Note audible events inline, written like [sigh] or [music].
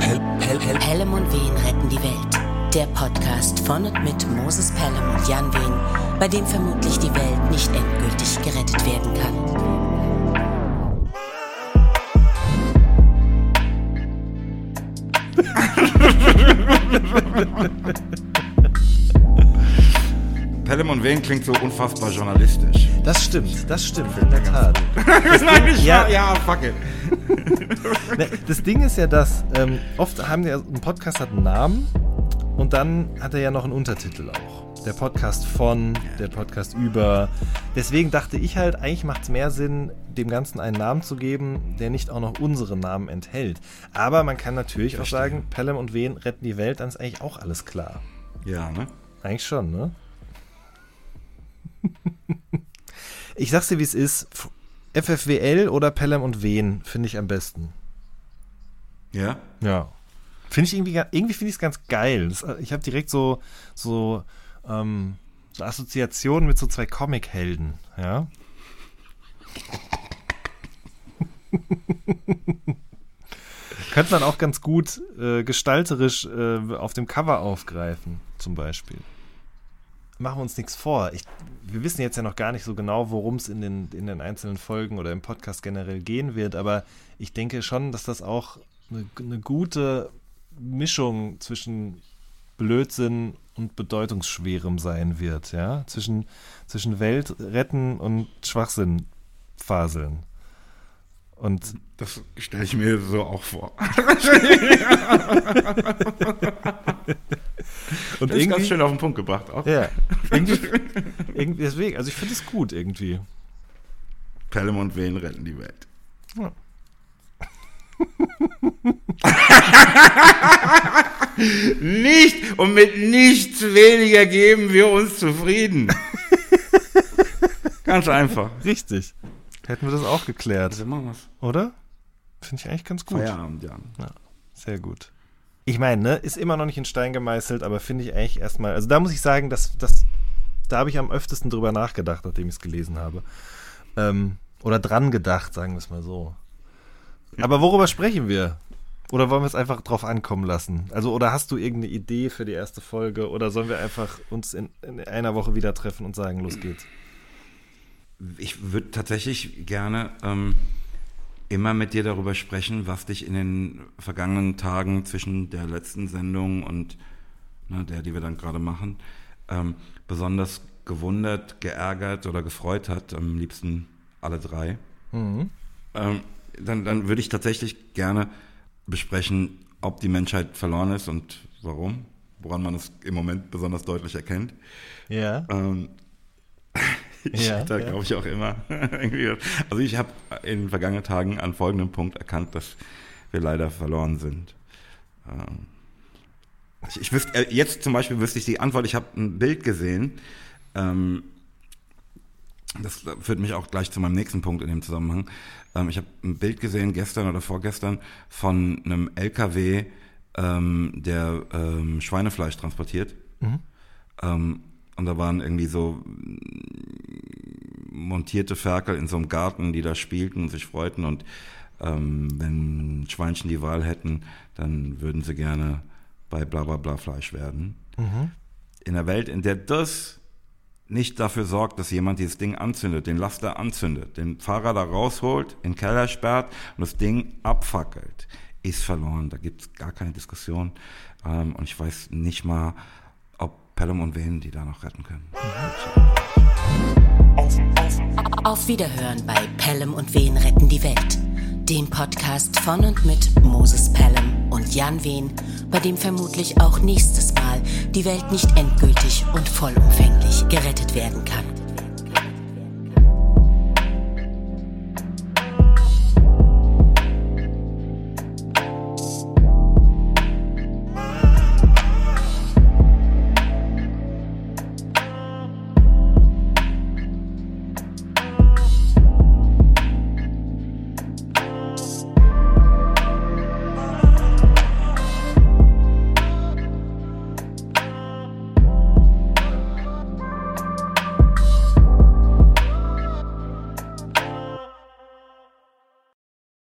Pel Pel Pel Pelham und Wehen retten die Welt. Der Podcast von und mit Moses Pelham und Jan Wehen, bei dem vermutlich die Welt nicht endgültig gerettet werden kann. [laughs] Wen klingt so unfassbar journalistisch. Das stimmt, das stimmt, in der Tat. Nein, [laughs] ich ja. ja, fuck it. [laughs] Ne, Das Ding ist ja das, ähm, oft haben die, ein Podcast hat einen Namen und dann hat er ja noch einen Untertitel auch. Der Podcast von, der Podcast über. Deswegen dachte ich halt, eigentlich macht es mehr Sinn, dem Ganzen einen Namen zu geben, der nicht auch noch unsere Namen enthält. Aber man kann natürlich auch sagen, Pelham und Wen retten die Welt, dann ist eigentlich auch alles klar. Ja, ne? Eigentlich schon, ne? [laughs] ich sag's dir, wie es ist. FFWL oder Pelham und Wen finde ich am besten. Ja? Ja. Finde ich irgendwie, irgendwie finde ich es ganz geil. Äh, ich habe direkt so, so, ähm, so Assoziationen mit so zwei Comic-Helden, ja. [laughs] Könnte man auch ganz gut äh, gestalterisch äh, auf dem Cover aufgreifen, zum Beispiel. Machen wir uns nichts vor. Ich, wir wissen jetzt ja noch gar nicht so genau, worum es in den, in den einzelnen Folgen oder im Podcast generell gehen wird, aber ich denke schon, dass das auch eine, eine gute Mischung zwischen Blödsinn und Bedeutungsschwerem sein wird, ja? Zwischen, zwischen Welt retten und Schwachsinn faseln. Und Das stelle ich mir so auch vor. [laughs] [laughs] und Das ist ganz schön auf den Punkt gebracht auch. Ja, [laughs] irgendwie, irgendwie deswegen, also ich finde es gut irgendwie. Pelham und Wen retten die Welt. Ja. [laughs] Nicht und mit nichts weniger geben wir uns zufrieden. Ganz einfach. Richtig. Hätten wir das auch geklärt, Also machen wir's. oder? Finde ich eigentlich ganz gut. Feierabend, Jan. Sehr gut. Ich meine, ne, ist immer noch nicht in Stein gemeißelt, aber finde ich eigentlich erstmal, also da muss ich sagen, dass, dass da habe ich am öftesten drüber nachgedacht, nachdem ich es gelesen habe. Ähm, oder dran gedacht, sagen wir es mal so. Aber worüber sprechen wir? Oder wollen wir es einfach drauf ankommen lassen? Also, oder hast du irgendeine Idee für die erste Folge? Oder sollen wir einfach uns in, in einer Woche wieder treffen und sagen, los geht's? Ich würde tatsächlich gerne ähm, immer mit dir darüber sprechen, was dich in den vergangenen Tagen zwischen der letzten Sendung und ne, der, die wir dann gerade machen, ähm, besonders gewundert, geärgert oder gefreut hat. Am liebsten alle drei. Ähm, dann, dann würde ich tatsächlich gerne besprechen, ob die Menschheit verloren ist und warum. Woran man es im Moment besonders deutlich erkennt. Ja. Ähm, [laughs] ich Ja, da ja. glaube ich auch immer. [laughs] also ich habe in den vergangenen Tagen an folgendem Punkt erkannt, dass wir leider verloren sind. Ähm, ich, ich wüsste, äh, jetzt zum Beispiel wüsste ich die Antwort, ich habe ein Bild gesehen, ähm, das führt mich auch gleich zu meinem nächsten Punkt in dem Zusammenhang. Ähm, ich habe ein Bild gesehen gestern oder vorgestern von einem LKW, der Schweinefleisch transportiert. Ähm, und da waren irgendwie so montierte Ferkel in so einem Garten, die da spielten und sich freuten. Und ähm, wenn Schweinchen die Wahl hätten, dann würden sie gerne bei bla bla bla Fleisch werden. In einer Welt, in der das nicht dafür sorgt, dass jemand dieses Ding anzündet, den Laster anzündet, den Fahrer da rausholt, in den Keller sperrt und das Ding abfackelt, ist verloren. Da gibt es gar keine Diskussion. Ähm, und ich weiß nicht mal, Pelham und Wen die da noch retten können. Auf Wiederhören bei Pelham und Wehen retten die Welt. Dem Podcast von und mit Moses Pelham und Jan Wehen, bei dem vermutlich auch nächstes Mal die Welt nicht endgültig und vollumfänglich gerettet werden kann.